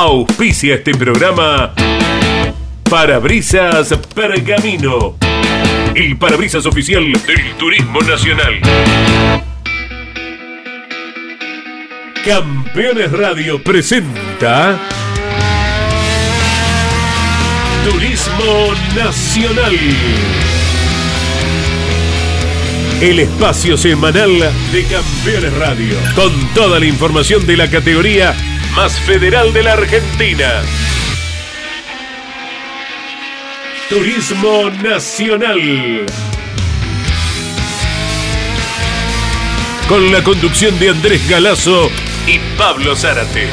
Auspicia este programa Parabrisas Pergamino. El parabrisas oficial del Turismo Nacional. Campeones Radio presenta Turismo Nacional. El espacio semanal de Campeones Radio. Con toda la información de la categoría más federal de la Argentina. Turismo Nacional. Con la conducción de Andrés Galazo y Pablo Zárate.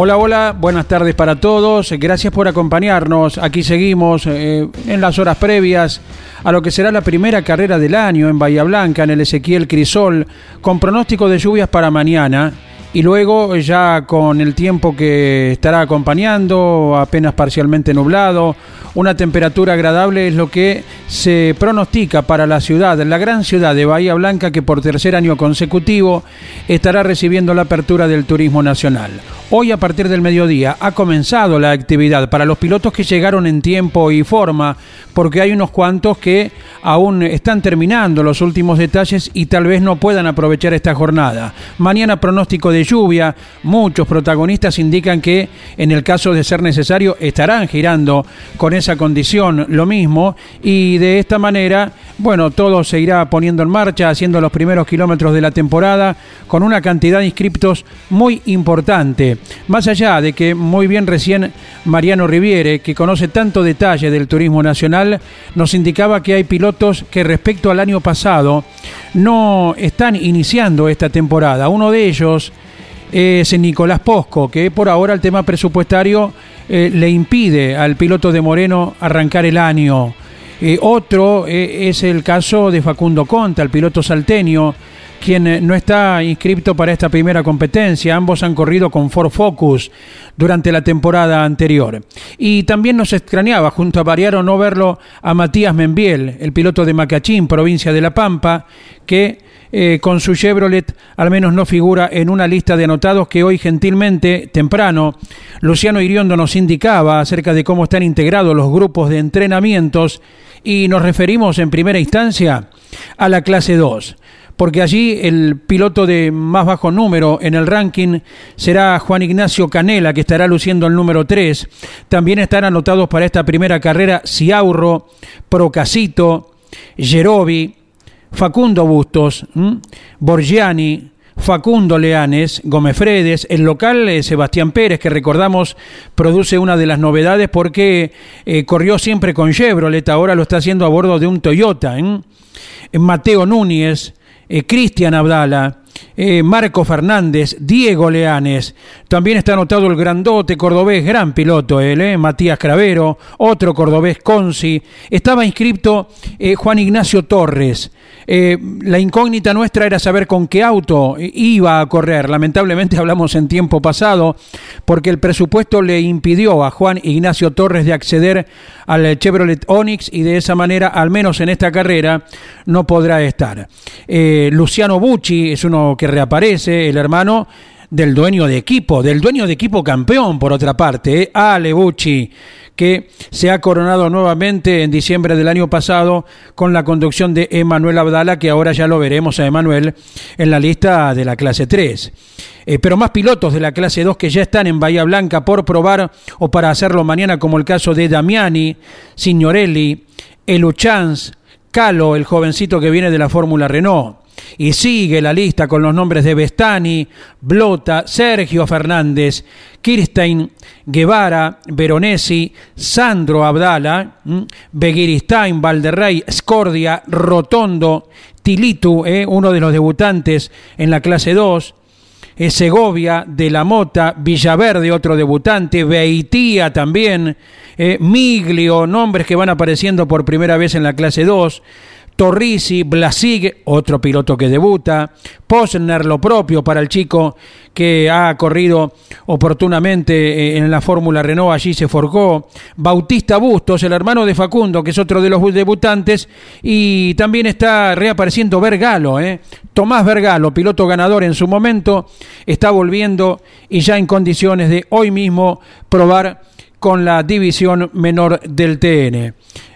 Hola, hola, buenas tardes para todos. Gracias por acompañarnos. Aquí seguimos eh, en las horas previas a lo que será la primera carrera del año en Bahía Blanca, en el Ezequiel Crisol, con pronóstico de lluvias para mañana. Y luego ya con el tiempo que estará acompañando, apenas parcialmente nublado, una temperatura agradable es lo que se pronostica para la ciudad, la gran ciudad de Bahía Blanca que por tercer año consecutivo estará recibiendo la apertura del turismo nacional. Hoy a partir del mediodía ha comenzado la actividad para los pilotos que llegaron en tiempo y forma, porque hay unos cuantos que aún están terminando los últimos detalles y tal vez no puedan aprovechar esta jornada. Mañana pronóstico de lluvia, muchos protagonistas indican que en el caso de ser necesario estarán girando con esa condición lo mismo y de esta manera, bueno, todo se irá poniendo en marcha, haciendo los primeros kilómetros de la temporada con una cantidad de inscriptos muy importante. Más allá de que muy bien recién Mariano Riviere, que conoce tanto detalle del turismo nacional, nos indicaba que hay pilotos que respecto al año pasado no están iniciando esta temporada. Uno de ellos es Nicolás Posco, que por ahora el tema presupuestario eh, le impide al piloto de Moreno arrancar el año. Eh, otro eh, es el caso de Facundo Conta, el piloto salteño, quien no está inscrito para esta primera competencia. Ambos han corrido con Ford Focus durante la temporada anterior. Y también nos extrañaba, junto a Variaro, no verlo a Matías Membiel, el piloto de Macachín, provincia de La Pampa, que eh, con su Chevrolet al menos no figura en una lista de anotados que hoy gentilmente, temprano, Luciano Iriondo nos indicaba acerca de cómo están integrados los grupos de entrenamientos y nos referimos en primera instancia a la clase 2 porque allí el piloto de más bajo número en el ranking será Juan Ignacio Canela, que estará luciendo el número 3. También están anotados para esta primera carrera Ciaurro, Procasito, Gerobi, Facundo Bustos, Borgiani, Facundo Leanes, Gómez Fredes, el local eh, Sebastián Pérez, que recordamos produce una de las novedades porque eh, corrió siempre con Chevrolet, ahora lo está haciendo a bordo de un Toyota. Mateo Núñez, eh, Cristian Abdala, eh, Marco Fernández, Diego Leanes. También está anotado el grandote cordobés, gran piloto él, eh, Matías Cravero, otro cordobés Conci. Estaba inscrito eh, Juan Ignacio Torres. la incógnita nuestra era saber con qué auto iba a correr. Lamentablemente hablamos en tiempo pasado porque el presupuesto le impidió a Juan Ignacio Torres de acceder al Chevrolet Onix y de esa manera, al menos en esta carrera, no podrá estar. Luciano Bucci es uno que reaparece, el hermano del dueño de equipo, del dueño de equipo campeón, por otra parte, ¿eh? Ale Bucci, que se ha coronado nuevamente en diciembre del año pasado con la conducción de Emanuel Abdala, que ahora ya lo veremos a Emanuel en la lista de la clase 3. Eh, pero más pilotos de la clase 2 que ya están en Bahía Blanca por probar o para hacerlo mañana, como el caso de Damiani, Signorelli, Eluchans, Calo, el jovencito que viene de la Fórmula Renault. Y sigue la lista con los nombres de Bestani, Blota, Sergio Fernández, Kirstein, Guevara, Veronesi, Sandro Abdala, Begiristain, Valderrey, Scordia, Rotondo, Tilitu, eh, uno de los debutantes en la clase 2, eh, Segovia, De la Mota, Villaverde, otro debutante, Beitía también, eh, Miglio, nombres que van apareciendo por primera vez en la clase 2, Torrisi, Blasig, otro piloto que debuta, Posner, lo propio para el chico que ha corrido oportunamente eh, en la Fórmula Renault, allí se forjó, Bautista Bustos, el hermano de Facundo, que es otro de los debutantes, y también está reapareciendo Vergalo, ¿eh? Tomás Vergalo, piloto ganador en su momento, está volviendo y ya en condiciones de hoy mismo probar con la división menor del TN.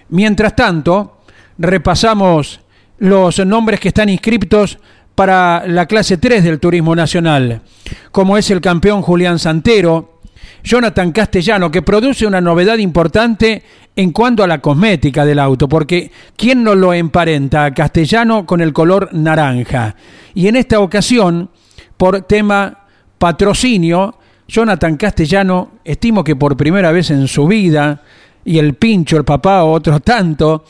Mientras tanto, repasamos los nombres que están inscriptos para la clase 3 del Turismo Nacional, como es el campeón Julián Santero, Jonathan Castellano, que produce una novedad importante en cuanto a la cosmética del auto, porque ¿quién no lo emparenta a Castellano con el color naranja? Y en esta ocasión, por tema patrocinio, Jonathan Castellano, estimo que por primera vez en su vida, y el pincho, el papá, otro tanto,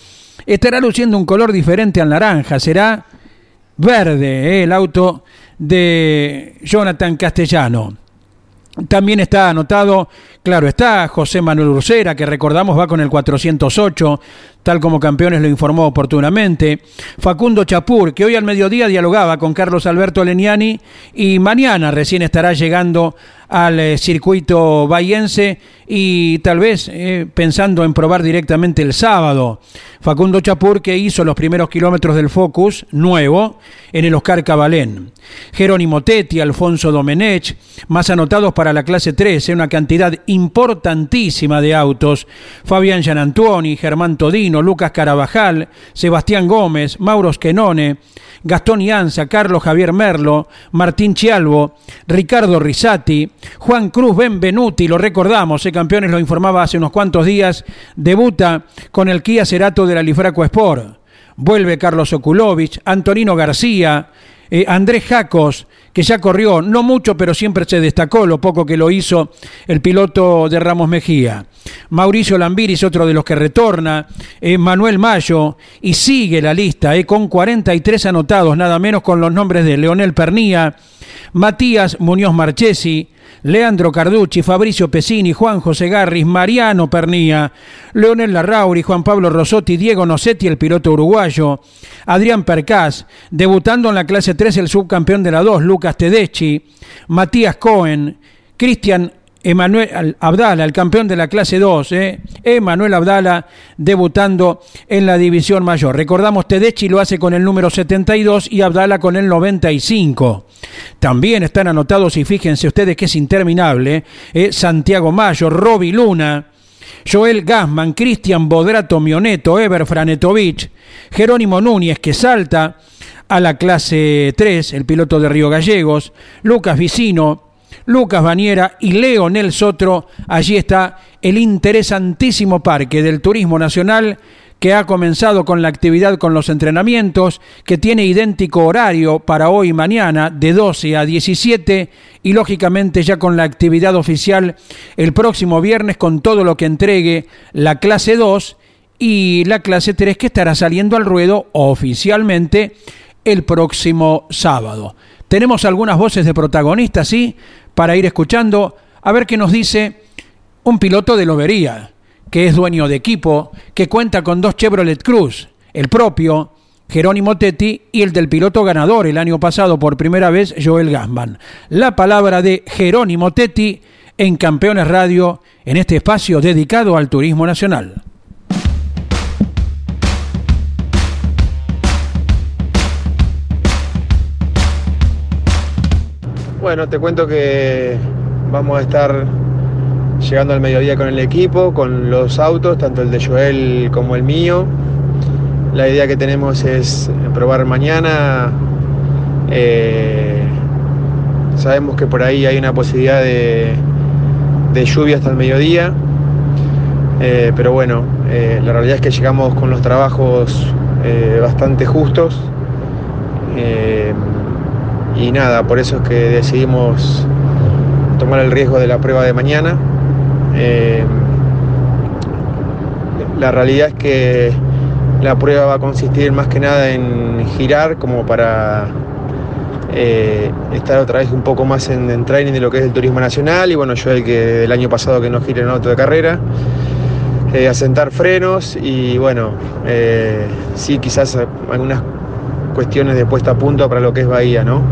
estará luciendo un color diferente al naranja. Será verde eh, el auto de Jonathan Castellano. También está anotado, claro está, José Manuel Ursera, que recordamos va con el 408, tal como Campeones lo informó oportunamente. Facundo Chapur, que hoy al mediodía dialogaba con Carlos Alberto Leniani y mañana recién estará llegando al eh, circuito bahiense y tal vez eh, pensando en probar directamente el sábado. Facundo Chapur que hizo los primeros kilómetros del Focus nuevo en el Oscar Cabalén. Jerónimo Tetti, Alfonso Domenech, más anotados para la clase 13, una cantidad importantísima de autos. Fabián Gianantuoni, Germán Todino, Lucas Carabajal, Sebastián Gómez, Mauro Schenone, Gastón Ianza, Carlos Javier Merlo, Martín Chialvo, Ricardo Risati, Juan Cruz Benvenuti, lo recordamos, eh, campeones lo informaba hace unos cuantos días, debuta con el Kia Cerato de la Lifraco Sport. Vuelve Carlos Okulovich, Antonino García, eh, Andrés Jacos, que ya corrió, no mucho, pero siempre se destacó lo poco que lo hizo el piloto de Ramos Mejía. Mauricio Lambiris, otro de los que retorna, eh, Manuel Mayo, y sigue la lista, eh, con 43 anotados, nada menos con los nombres de Leonel Pernía, Matías Muñoz Marchesi, Leandro Carducci, Fabricio Pesini, Juan José Garris, Mariano Pernía, Leonel Larrauri, Juan Pablo Rosotti, Diego Nocetti, el piloto uruguayo, Adrián Percás, debutando en la clase 3 el subcampeón de la 2, Lucas Tedeschi, Matías Cohen, Cristian Emanuel Abdala, el campeón de la clase 2, ¿eh? Emanuel Abdala debutando en la división mayor. Recordamos, Tedeschi lo hace con el número 72 y Abdala con el 95. También están anotados, y fíjense ustedes que es interminable, ¿eh? Santiago Mayo, Roby Luna, Joel Gasman, Cristian Bodrato Mioneto, Eber Franetovich, Jerónimo Núñez que salta a la clase 3, el piloto de Río Gallegos, Lucas Vicino, Lucas Baniera y Leonel Sotro. Allí está el interesantísimo parque del Turismo Nacional que ha comenzado con la actividad con los entrenamientos, que tiene idéntico horario para hoy y mañana de 12 a 17 y lógicamente ya con la actividad oficial el próximo viernes con todo lo que entregue la clase 2 y la clase 3 que estará saliendo al ruedo oficialmente el próximo sábado. Tenemos algunas voces de protagonistas, sí, para ir escuchando, a ver qué nos dice un piloto de Lobería, que es dueño de equipo, que cuenta con dos Chevrolet Cruz, el propio Jerónimo Tetti y el del piloto ganador el año pasado por primera vez, Joel Gasman. La palabra de Jerónimo Tetti en Campeones Radio, en este espacio dedicado al turismo nacional. Bueno, te cuento que vamos a estar llegando al mediodía con el equipo, con los autos, tanto el de Joel como el mío. La idea que tenemos es probar mañana. Eh, sabemos que por ahí hay una posibilidad de, lluvia hasta el mediodía. Eh, pero bueno, eh, la realidad es que llegamos con los trabajos bastante justos y nada, por eso es que decidimos tomar el riesgo de la prueba de mañana. Eh, la realidad es que la prueba va a consistir más que nada en girar como para eh, estar otra vez un poco más en, training de lo que es el turismo nacional y bueno, yo el que el año pasado que no gire en auto de carrera. eh, asentar frenos y bueno, sí quizás algunas cuestiones de puesta a punto para lo que es Bahía, ¿no?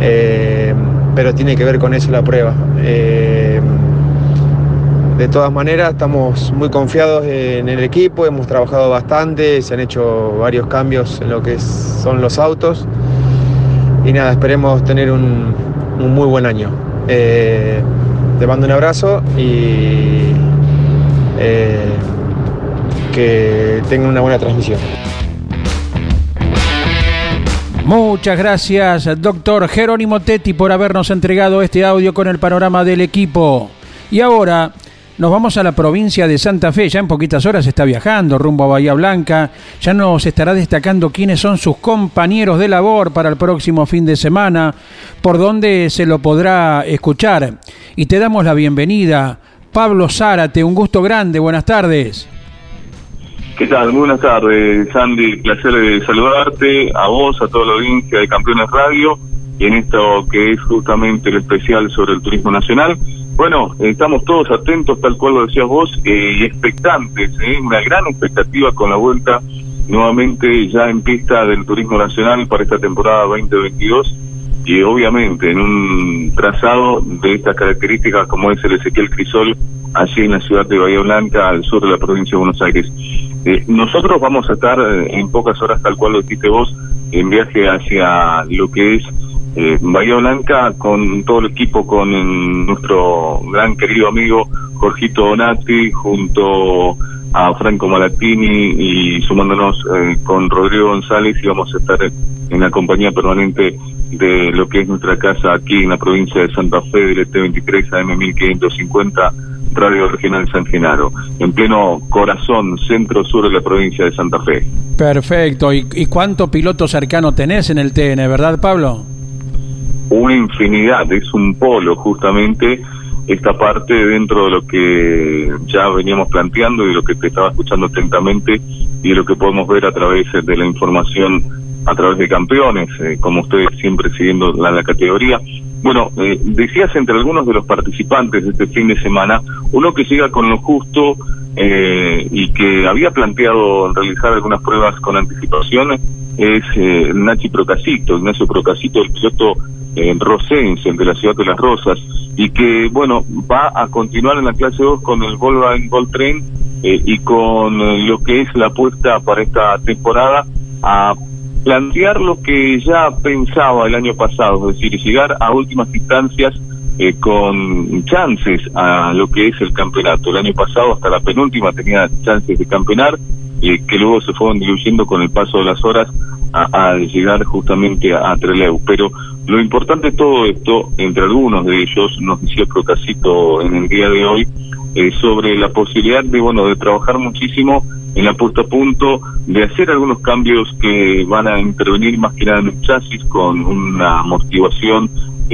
Eh, pero tiene que ver con eso la prueba. de todas maneras, estamos muy confiados en el equipo, hemos trabajado bastante, se han hecho varios cambios en lo que son los autos y nada, esperemos tener un, muy buen año. te mando un abrazo y eh, que tengan una buena transmisión. Muchas gracias, doctor Jerónimo Tetti, por habernos entregado este audio con el panorama del equipo. Y ahora nos vamos a la provincia de Santa Fe. Ya en poquitas horas está viajando rumbo a Bahía Blanca. Ya nos estará destacando quiénes son sus compañeros de labor para el próximo fin de semana, por donde se lo podrá escuchar. Y te damos la bienvenida Pablo Zárate. Un gusto grande, buenas tardes. ¿Qué tal? buenas tardes, Sandy. Placer de saludarte, a vos, a toda la audiencia de Campeones Radio, y en esto que es justamente el especial sobre el turismo nacional. Bueno, estamos todos atentos, tal cual lo decías vos, eh, y expectantes, ¿eh? una gran expectativa con la vuelta nuevamente ya en pista del turismo nacional para esta temporada 2022 y obviamente en un trazado de estas características como es el Ezequiel Crisol, allí en la ciudad de Bahía Blanca, al sur de la provincia de Buenos Aires. Eh, nosotros vamos a estar eh, en pocas horas, tal cual lo dijiste vos, en viaje hacia lo que es eh, Bahía Blanca con todo el equipo, con nuestro gran querido amigo Jorgito Donati, junto a Franco Malatini y sumándonos con Rodrigo González y vamos a estar en la compañía permanente de lo que es nuestra casa aquí en la provincia de Santa Fe del ET23 AM 1550 Radio Regional San Genaro, en pleno corazón, centro sur de la provincia de Santa Fe. Perfecto. ¿Y, y cuánto piloto cercano tenés en el TN, verdad, Pablo? Una infinidad, es un polo justamente esta parte dentro de lo que ya veníamos planteando y lo que te estaba escuchando atentamente y lo que podemos ver a través de la información a través de campeones, eh, como ustedes siempre siguiendo la, categoría. Bueno, eh, decías entre algunos de los participantes de este fin de semana, uno que llega con lo justo eh, y que había planteado realizar algunas pruebas con anticipación es Nachi Procasito, Ignacio Procasito, el piloto rosense, el de la ciudad de las Rosas, y que, bueno, va a continuar en la clase 2 con el Volkswagen Gold Train y con lo que es la apuesta para esta temporada a plantear lo que ya pensaba el año pasado, es decir, llegar a últimas instancias eh, con chances a lo que es el campeonato. El año pasado hasta la penúltima tenía chances de campeonar, y que luego se fueron diluyendo con el paso de las horas al llegar justamente a, Treleu. Pero lo importante de todo esto, entre algunos de ellos, nos decía Procasito en el día de hoy, eh, sobre la posibilidad de, bueno, de trabajar muchísimo en la puesta a punto, de hacer algunos cambios que van a intervenir más que nada en el chasis con una amortiguación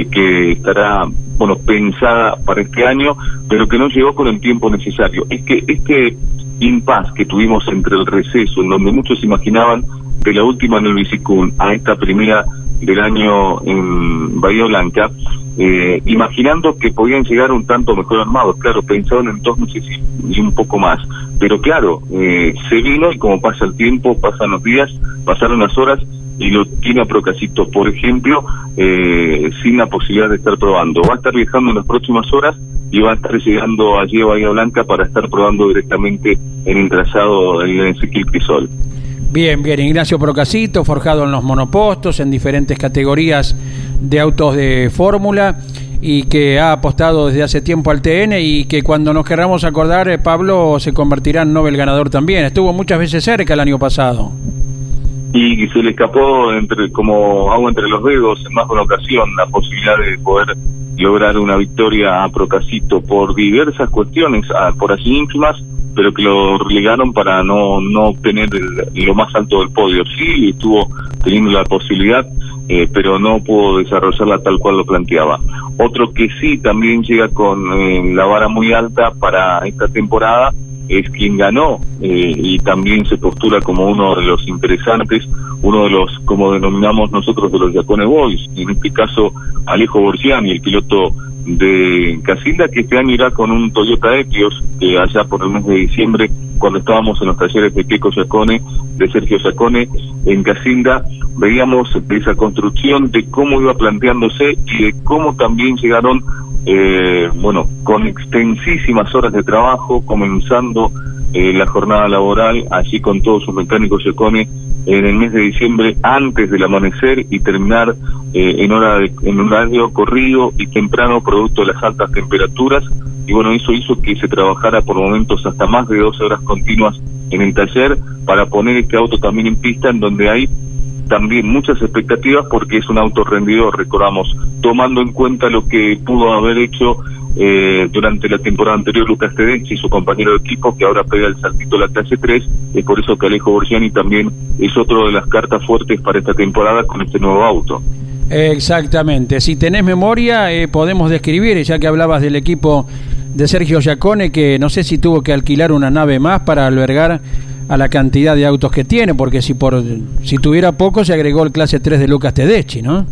que estará bueno pensada para este año, pero que no llegó con el tiempo necesario. Es que este impas que tuvimos entre el receso, en donde muchos imaginaban de la última en el Bicicún a esta primera del año en Bahía Blanca, eh, imaginando que podían llegar un tanto mejor armados, claro, pensaban en dos meses y un poco más, pero claro, eh, se vino y como pasa el tiempo, pasan los días, pasaron las horas y lo tiene a Procasito, por ejemplo, eh, sin la posibilidad de estar probando. Va a estar viajando en las próximas horas y va a estar llegando allí a Bahía Blanca para estar probando directamente en el trazado en Ezequiel Crisol. Bien, bien, Ignacio Procasito, forjado en los monopostos, en diferentes categorías de autos de fórmula y que ha apostado desde hace tiempo al TN y que cuando nos querramos acordar, eh, Pablo se convertirá en Nobel ganador también. Estuvo muchas veces cerca el año pasado. Y se le escapó entre como agua entre los dedos en más de una ocasión la posibilidad de poder lograr una victoria a Procasito por diversas cuestiones, ah, por así íntimas, pero que lo relegaron para no, no obtener lo más alto del podio. Sí, estuvo teniendo la posibilidad eh, pero no pudo desarrollarla tal cual lo planteaba. Otro que sí también llega con eh, la vara muy alta para esta temporada es quien ganó eh, y también se postula como uno de los interesantes, uno de los, como denominamos nosotros, de los Yacone Boys, en este caso Alejo Borgiani, el piloto de Casilda, que este año irá con un Toyota Etios, que allá por el mes de diciembre, cuando estábamos en los talleres de Keiko Yacone, de Sergio Yacone, en Casilda, veíamos esa construcción de cómo iba planteándose y de cómo también llegaron, eh, bueno, con extensísimas horas de trabajo, comenzando eh, la jornada laboral, allí con todos sus mecánicos Yacone, en el mes de diciembre antes del amanecer y terminar eh, en hora de, en horario corrido y temprano producto de las altas temperaturas. Y bueno eso hizo que se trabajara por momentos hasta más de 12 horas continuas en el taller para poner este auto también en pista en donde hay también muchas expectativas porque es un auto rendidor recordamos tomando en cuenta lo que pudo haber hecho eh, durante la temporada anterior Lucas Tedeschi, su compañero de equipo, que ahora pega el saltito a la clase 3, es por eso que Alejo Borgiani también es otro de las cartas fuertes para esta temporada con este nuevo auto. Exactamente, si tenés memoria eh, podemos describir, ya que hablabas del equipo de Sergio Giacone, que no sé si tuvo que alquilar una nave más para albergar a la cantidad de autos que tiene, porque si por si tuviera poco se agregó el clase 3 de Lucas Tedeschi, ¿no?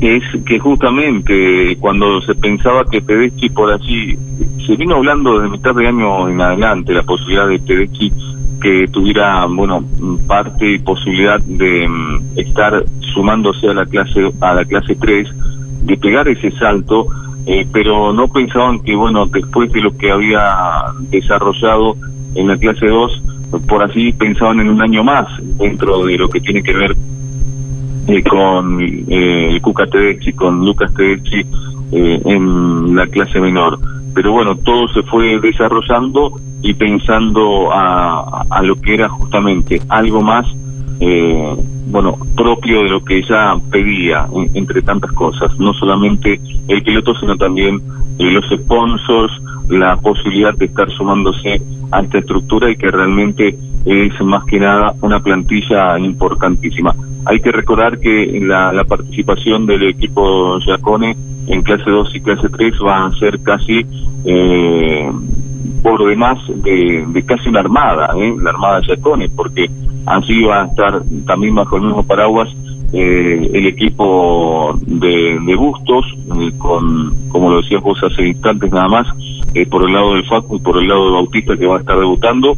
es que justamente cuando se pensaba que Tedeschi por allí, se vino hablando desde mitad de año en adelante la posibilidad de Tedeschi que tuviera, bueno, parte y posibilidad de mm, estar sumándose a la clase a la clase 3, de pegar ese salto, eh, pero no pensaban que, bueno, después de lo que había desarrollado en la clase 2, por así pensaban en un año más dentro de lo que tiene que ver eh, con eh, Cuca Tedeschi, con Lucas Tedeschi eh, en la clase menor. Pero bueno, todo se fue desarrollando y pensando a, a lo que era justamente algo más, eh, bueno, propio de lo que ya pedía, entre tantas cosas. No solamente el piloto, sino también los sponsors, la posibilidad de estar sumándose a esta estructura y que realmente es más que nada una plantilla importantísima. Hay que recordar que la, la participación del equipo Giacone en clase 2 y clase 3 va a ser casi eh, por demás de, de, casi una armada, ¿eh? la armada Giacone, porque así va a estar también bajo el mismo paraguas eh, el equipo de, de Bustos, eh, con, como lo decías vos hace instantes nada más, eh, por el lado del Facu y por el lado de Bautista que va a estar debutando,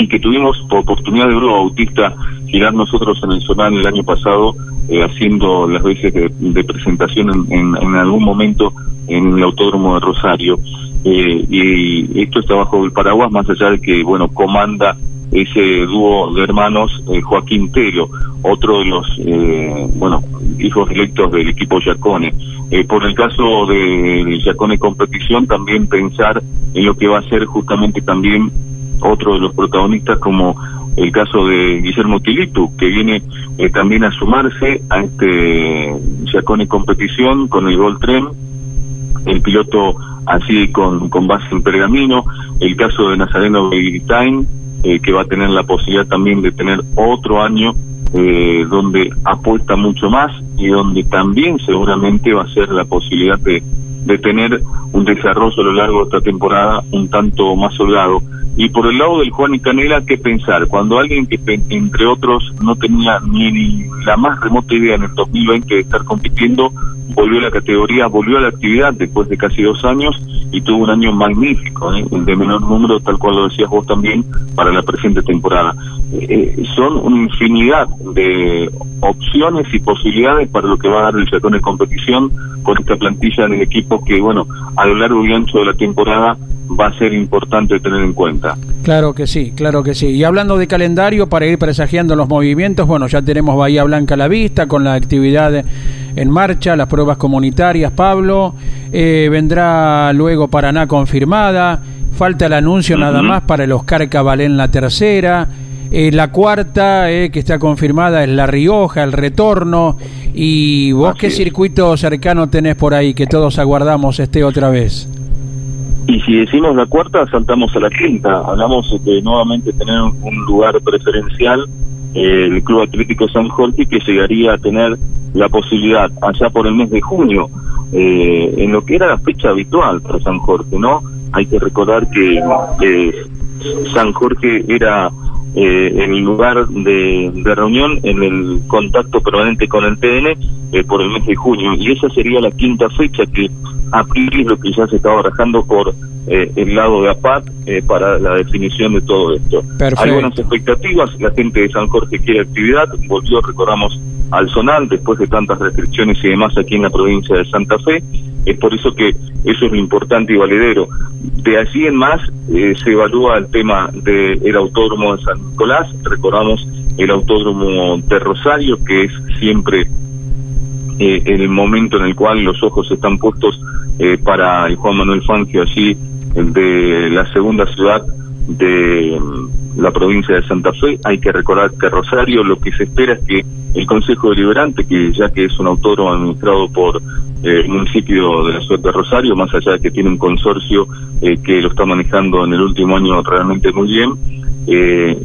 y que tuvimos por oportunidad de Bruno Bautista girar nosotros en el Zonal el año pasado, eh, haciendo las veces de, presentación en, en, algún momento en el Autódromo de Rosario. Eh, y esto está bajo el paraguas, más allá de que, bueno, comanda ese dúo de hermanos eh, Joaquín Telo, otro de los, eh, bueno, hijos electos del equipo Yacone. Eh, por el caso de Yacone Competición, también pensar en lo que va a ser justamente también otro de los protagonistas como el caso de Guillermo Tilitu, que viene eh, también a sumarse a este Yacone Competición con el Gol Tren, el piloto así con, con base en pergamino, el caso de Nazareno Begitain, eh, que va a tener la posibilidad también de tener otro año eh, donde apuesta mucho más y donde también seguramente va a ser la posibilidad de, de tener un desarrollo a lo largo de esta temporada un tanto más holgado. Y por el lado del Juan y Canela, ¿qué pensar? Cuando alguien que, entre otros, no tenía ni la más remota idea en el 2020 de estar compitiendo, volvió a la categoría, volvió a la actividad después de casi dos años y tuvo un año magnífico, ¿eh? de menor número, tal cual lo decías vos también, para la presente temporada. Eh, son una infinidad de opciones y posibilidades para lo que va a dar el Chacón de competición con esta plantilla del equipo que, bueno, a lo largo y ancho de la temporada va a ser importante tener en cuenta. Claro que sí, claro que sí. Y hablando de calendario, para ir presagiando los movimientos, bueno, ya tenemos Bahía Blanca a la vista con la actividad en marcha, las pruebas comunitarias, Pablo. Eh, vendrá luego Paraná confirmada. Falta el anuncio nada más para el Oscar Cabalén la tercera. Eh, la cuarta eh, que está confirmada es La Rioja, el retorno. ¿Y vos qué circuito cercano tenés por ahí que todos aguardamos esté otra vez? Y si decimos la cuarta, saltamos a la quinta. Hablamos de nuevamente tener un lugar preferencial el Club Atlético San Jorge que llegaría a tener la posibilidad allá por el mes de junio, eh, en lo que era la fecha habitual para San Jorge, ¿no? Hay que recordar que eh, San Jorge era eh, el lugar de, reunión en el contacto permanente con el TN eh, por el mes de junio y esa sería la quinta fecha que a priori lo que ya se estaba barajando por eh, el lado de APAT eh, para la definición de todo esto. Hay buenas expectativas, la gente de San Jorge quiere actividad, volvió, recordamos, al Zonal después de tantas restricciones y demás aquí en la provincia de Santa Fe, es por eso que eso es lo importante y valedero. De allí en más eh, se evalúa el tema del autódromo de San Nicolás, recordamos el autódromo de Rosario, que es siempre eh, el momento en el cual los ojos están puestos eh, para el Juan Manuel Fangio allí de la segunda ciudad de mm, la provincia de Santa Fe. Hay que recordar que Rosario lo que se espera es que el Consejo Deliberante, que ya que es un autódromo administrado por eh, el municipio de la ciudad de Rosario, más allá de que tiene un consorcio eh, que lo está manejando en el último año realmente muy bien, eh,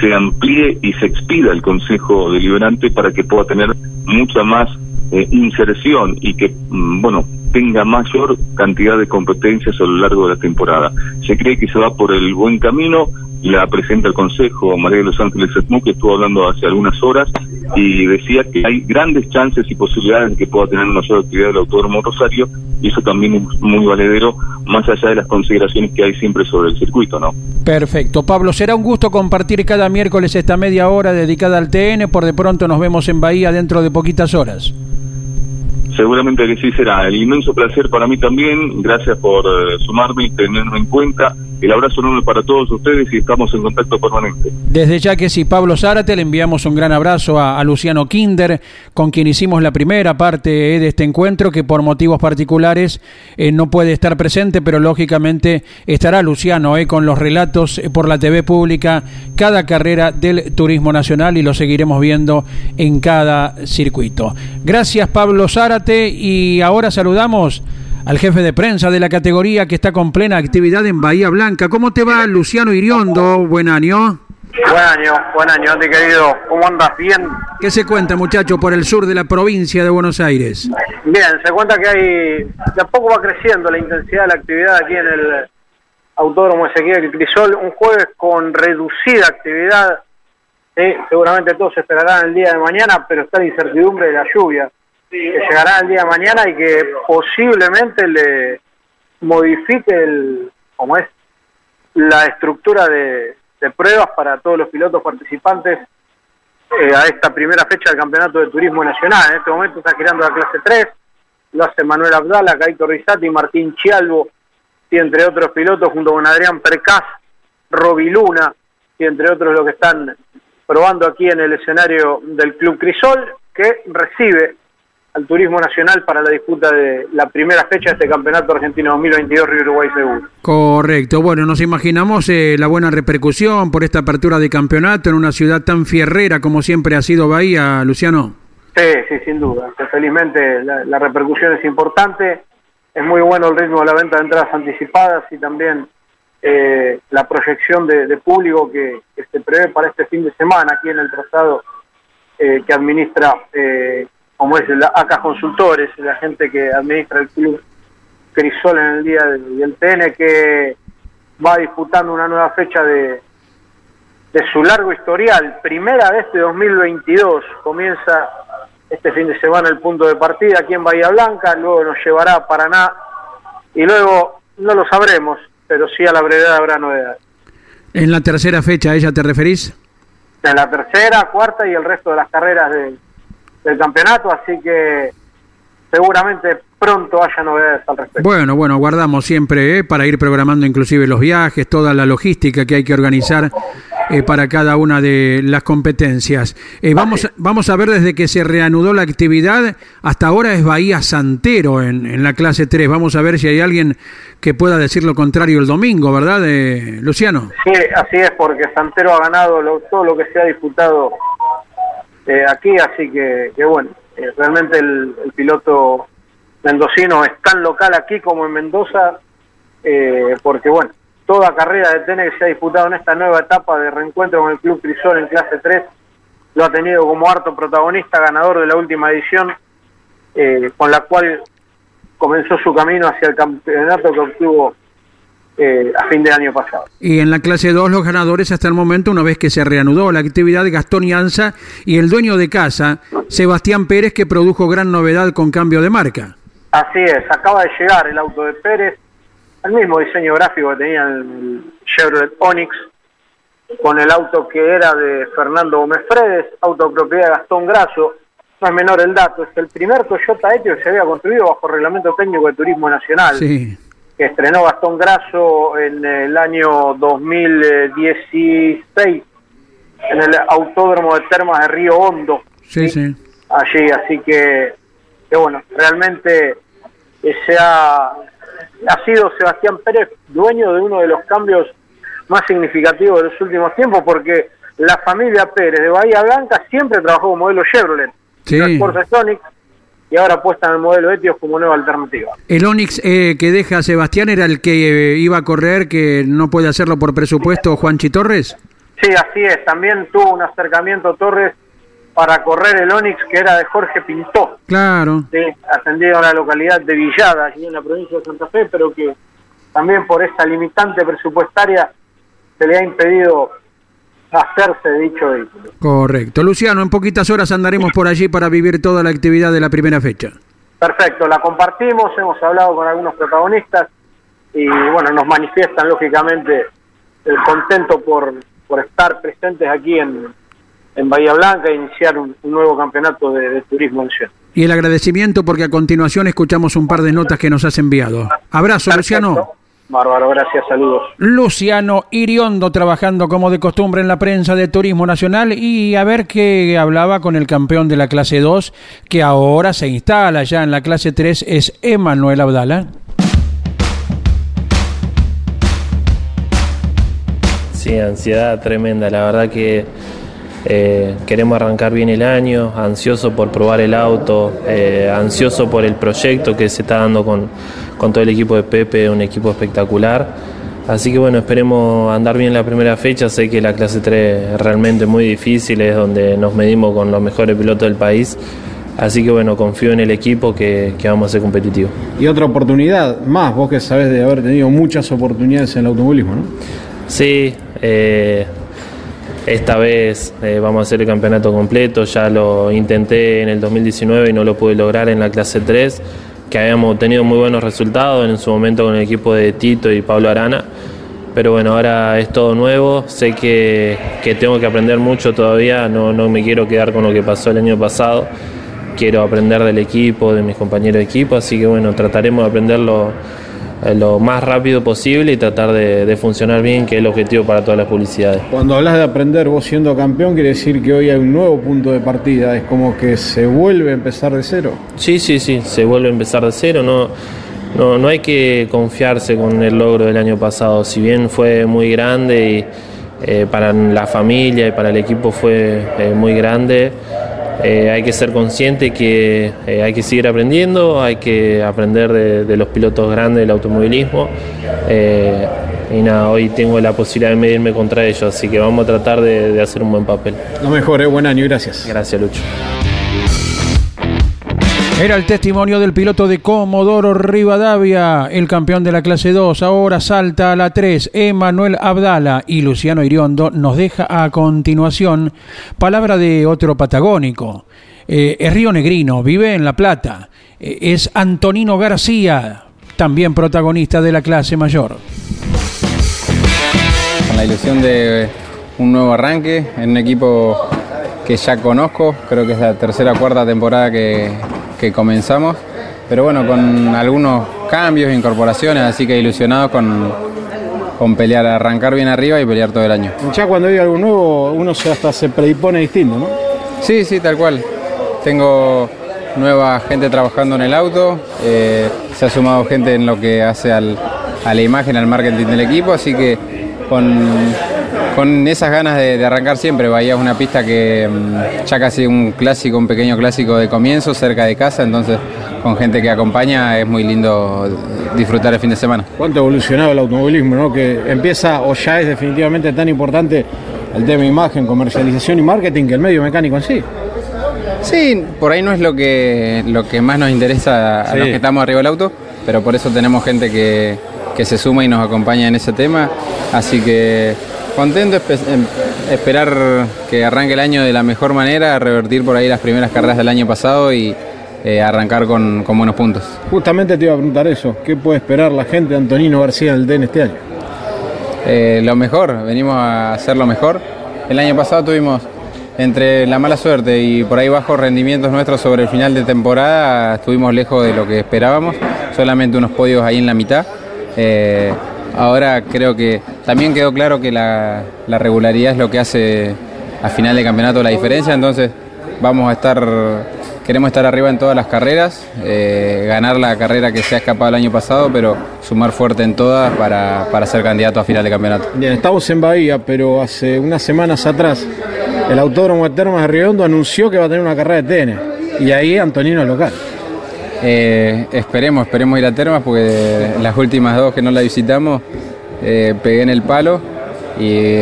se amplíe y se expida el Consejo Deliberante para que pueda tener mucha más inserción y que, mm, bueno, tenga mayor cantidad de competencias a lo largo de la temporada. Se cree que se va por el buen camino, la presidenta del Consejo, María de los Ángeles Esmu, que estuvo hablando hace algunas horas y decía que hay grandes chances y posibilidades de que pueda tener una mayor actividad del Autódromo Rosario y eso también es muy valedero, más allá de las consideraciones que hay siempre sobre el circuito, ¿no? Perfecto. Pablo, será un gusto compartir cada miércoles esta media hora dedicada al TN. Por de pronto nos vemos en Bahía dentro de poquitas horas. Seguramente que sí será. El inmenso placer para mí también. Gracias por eh, sumarme y tenerme en cuenta. El abrazo enorme para todos ustedes y estamos en contacto permanente. Desde ya que sí, Pablo Zárate, le enviamos un gran abrazo a, Luciano Kinder, con quien hicimos la primera parte eh, de este encuentro, que por motivos particulares eh, no puede estar presente, pero lógicamente estará Luciano eh, con los relatos por la TV pública, cada carrera del turismo nacional y lo seguiremos viendo en cada circuito. Gracias Pablo Zárate y ahora saludamos al jefe de prensa de la categoría que está con plena actividad en Bahía Blanca. ¿Cómo te va, Luciano Iriondo? Buen año. Buen año, buen año, Andy querido. ¿Cómo andas? ¿Bien? ¿Qué se cuenta, muchacho, por el sur de la provincia de Buenos Aires? Bien, se cuenta que hay, de a poco va creciendo la intensidad de la actividad aquí en el Autódromo Ezequiel Crisol. Un jueves con reducida actividad. seguramente todos esperarán el día de mañana, pero está la incertidumbre de la lluvia que llegará el día de mañana y que posiblemente le modifique el, como es, la estructura de, pruebas para todos los pilotos participantes eh, a esta primera fecha del Campeonato de Turismo Nacional. En este momento está girando la clase 3, lo hace Manuel Abdala, Caito Rizati, Martín Chialvo, y entre otros pilotos, junto con Adrián Percaz, Roby Luna, y entre otros los que están probando aquí en el escenario del Club Crisol, que recibe al turismo nacional para la disputa de la primera fecha de este campeonato argentino 2022 Río Uruguay Seguro. Correcto, bueno, nos imaginamos eh, la buena repercusión por esta apertura de campeonato en una ciudad tan fierrera como siempre ha sido Bahía, Luciano. Sí, sí, sin duda. Felizmente la, repercusión es importante, es muy bueno el ritmo de la venta de entradas anticipadas y también eh, la proyección de, público que, se prevé para este fin de semana aquí en el trazado eh, que administra como es la ACA Consultores, la gente que administra el club Crisol en el día del, TN, que va disputando una nueva fecha de, de su largo historial. Primera vez de 2022 comienza este fin de semana el punto de partida aquí en Bahía Blanca, luego nos llevará a Paraná y luego no lo sabremos, pero sí a la brevedad habrá novedades. ¿En la tercera fecha a ella te referís? En la tercera, cuarta y el resto de las carreras de, del campeonato, así que seguramente pronto haya novedades al respecto. Bueno, bueno, guardamos siempre ¿eh? para ir programando inclusive los viajes, toda la logística que hay que organizar eh, para cada una de las competencias. Eh, vamos, vamos a ver desde que se reanudó la actividad, hasta ahora es Bahía Santero en, en la clase 3. Vamos a ver si hay alguien que pueda decir lo contrario el domingo, ¿verdad, Luciano? Sí, así es, porque Santero ha ganado todo lo que se ha disputado eh, aquí, así que, bueno, eh, realmente el, piloto mendocino es tan local aquí como en Mendoza, eh, porque bueno, toda carrera de TN que se ha disputado en esta nueva etapa de reencuentro con el Club Crisol en clase 3 lo ha tenido como harto protagonista, ganador de la última edición, eh, con la cual comenzó su camino hacia el campeonato que obtuvo eh, a fin de año pasado. Y en la clase 2 los ganadores hasta el momento, una vez que se reanudó la actividad de Gastón Yanza y el dueño de casa, Sebastián Pérez, que produjo gran novedad con cambio de marca. Así es, acaba de llegar el auto de Pérez, el mismo diseño gráfico que tenía el Chevrolet Onix, con el auto que era de Fernando Gómez Fredes, autopropiedad de Gastón Grasso. No es menor el dato, es el primer Toyota Etios que se había construido bajo reglamento técnico de turismo nacional, Sí. Que estrenó Gastón Grasso en el año 2016 en el Autódromo de Termas de Río Hondo Sí, sí. allí, así que, que bueno, realmente eh, se ha, ha sido Sebastián Pérez dueño de uno de los cambios más significativos de los últimos tiempos, porque la familia Pérez de Bahía Blanca siempre trabajó con modelo Chevrolet, Sí. no Sonic, y ahora apuestan al modelo Etios como nueva alternativa. El Onix eh, que deja Sebastián era el que eh, iba a correr, que no puede hacerlo por presupuesto, Juanchi Torres. Sí, así es, también tuvo un acercamiento Torres para correr el Onix que era de Jorge Pintó. Claro. sí, atendido a la localidad de Villada, allí en la provincia de Santa Fe, pero que también por esa limitante presupuestaria se le ha impedido hacerse dicho vehículo. Correcto. Luciano, en poquitas horas andaremos por allí para vivir toda la actividad de la primera fecha. Perfecto, la compartimos, hemos hablado con algunos protagonistas y bueno, nos manifiestan lógicamente el contento por, por estar presentes aquí en, en Bahía Blanca e iniciar un, un nuevo campeonato de, de turismo nacional. Y el agradecimiento porque a continuación escuchamos un par de notas que nos has enviado. Abrazo, Luciano. Bárbaro, gracias, saludos. Luciano Iriondo trabajando como de costumbre en la prensa de Turismo Nacional y a ver qué hablaba con el campeón de la clase 2 que ahora se instala ya en la clase 3 es Emanuel Abdala. Sí, ansiedad tremenda. La verdad que eh, queremos arrancar bien el año, ansioso por probar el auto, eh, ansioso por el proyecto que se está dando con, con todo el equipo de Pepe, un equipo espectacular. Así que bueno, esperemos andar bien la primera fecha. Sé que la clase 3 es realmente muy difícil, es donde nos medimos con los mejores pilotos del país. Así que bueno, confío en el equipo que, que vamos a ser competitivos. Y otra oportunidad más, vos que sabés de haber tenido muchas oportunidades en el automovilismo, ¿no? Sí, eh, esta vez eh, vamos a hacer el campeonato completo. Ya lo intenté en el 2019 y no lo pude lograr en la clase 3, que habíamos tenido muy buenos resultados en su momento con el equipo de Tito y Pablo Arana. Pero bueno, ahora es todo nuevo. Sé que, que tengo que aprender mucho todavía. No, no me quiero quedar con lo que pasó el año pasado. Quiero aprender del equipo, de mis compañeros de equipo. Así que bueno, trataremos de aprenderlo lo más rápido posible y tratar de, de funcionar bien, que es el objetivo para todas las publicidades. Cuando hablas de aprender vos siendo campeón, quiere decir que hoy hay un nuevo punto de partida, es como que se vuelve a empezar de cero. Sí, sí, sí, se vuelve a empezar de cero, no, no, no hay que confiarse con el logro del año pasado, si bien fue muy grande y eh, para la familia y para el equipo fue eh, muy grande, eh, hay que ser consciente que eh, hay que seguir aprendiendo, hay que aprender de, de los pilotos grandes del automovilismo. eh, y nada, hoy tengo la posibilidad de medirme contra ellos, así que vamos a tratar de, de hacer un buen papel. Lo mejor, buen año, gracias. Gracias, Lucho. Era el testimonio del piloto de Comodoro Rivadavia, el campeón de la clase 2. Ahora salta a la 3, Emanuel Abdala y Luciano Iriondo nos deja a continuación palabra de otro patagónico. Eh, es Río Negrino, vive en La Plata. Eh, es Antonino García, también protagonista de la clase mayor. con la ilusión de un nuevo arranque en un equipo que ya conozco, creo que es la tercera o cuarta temporada que, que comenzamos, pero bueno, con algunos cambios e incorporaciones, así que ilusionados con, con pelear, arrancar bien arriba y pelear todo el año. Ya cuando hay algo nuevo, uno se hasta se predispone distinto, ¿no? Sí, sí, tal cual. Tengo nueva gente trabajando en el auto, eh, se ha sumado gente en lo que hace al- a la imagen, al marketing del equipo, así que con, con esas ganas de, de arrancar siempre. Bahía es una pista que mm, ya casi un clásico, un pequeño clásico de comienzo, cerca de casa, entonces con gente que acompaña es muy lindo disfrutar el fin de semana. Cuánto ha evolucionado el automovilismo, ¿no? Que empieza o ya es definitivamente tan importante el tema imagen, comercialización y marketing que el medio mecánico en sí. Sí, por ahí no es lo que, lo que más nos interesa a los que estamos arriba del auto, pero por eso tenemos gente que, que se suma y nos acompaña en ese tema. Así que contento, em, esperar que arranque el año de la mejor manera, revertir por ahí las primeras carreras del año pasado y eh, arrancar con, buenos puntos. Justamente te iba a preguntar eso, ¿qué puede esperar la gente de Antonino García del DEN este año? Eh, lo mejor, venimos a hacer lo mejor. El año pasado tuvimos entre la mala suerte y por ahí bajos rendimientos nuestros sobre el final de temporada, estuvimos lejos de lo que esperábamos, solamente unos podios ahí en la mitad. Eh, ahora creo que también quedó claro que la, regularidad es lo que hace a final de campeonato la diferencia, entonces vamos a estar, queremos estar arriba en todas las carreras, eh, ganar la carrera que se ha escapado el año pasado, pero sumar fuerte en todas para, para ser candidato a final de campeonato. Bien, estamos en Bahía, pero hace unas semanas atrás el Autódromo de Termas de Riondo anunció que va a tener una carrera de TN y ahí Antonino local. Eh, esperemos, esperemos ir a Termas porque las últimas dos que no la visitamos eh, pegué en el palo y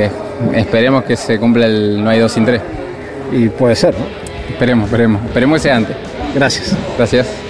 esperemos que se cumpla el no hay dos sin tres. Y puede ser, ¿no? Esperemos, esperemos, esperemos que sea antes. Gracias. Gracias.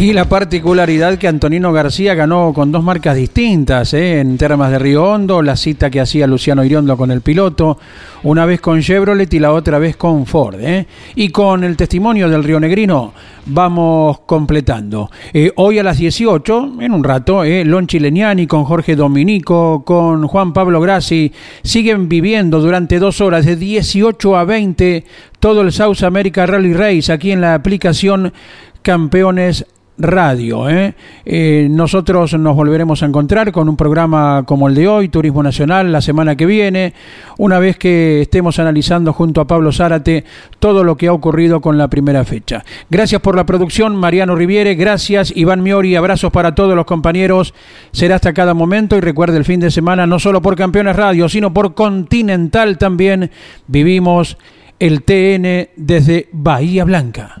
Y la particularidad que Antonino García ganó con dos marcas distintas, ¿eh? en Termas de Río Hondo, la cita que hacía Luciano Iriondo con el piloto, una vez con Chevrolet y la otra vez con Ford. ¿eh? Y con el testimonio del Río Negrino vamos completando. Eh, hoy a las 18, en un rato, eh, Lon Chileniani con Jorge Dominico, con Juan Pablo Grassi, siguen viviendo durante dos horas de 18 a 20 todo el South America Rally Race aquí en la aplicación Campeones Radio. ¿eh? ¿eh? nosotros nos volveremos a encontrar con un programa como el de hoy, Turismo Nacional, la semana que viene, una vez que estemos analizando junto a Pablo Zárate todo lo que ha ocurrido con la primera fecha. Gracias por la producción, Mariano Riviere, gracias Iván Miori, abrazos para todos los compañeros. Será hasta cada momento y recuerde el fin de semana, no solo por Campeones Radio, sino por Continental también, vivimos el TN desde Bahía Blanca.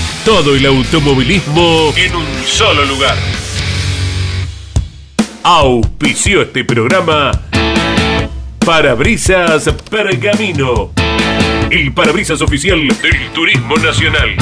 todo el automovilismo en un solo lugar. Auspició este programa Parabrisas Pergamino, el parabrisas oficial del Turismo Nacional.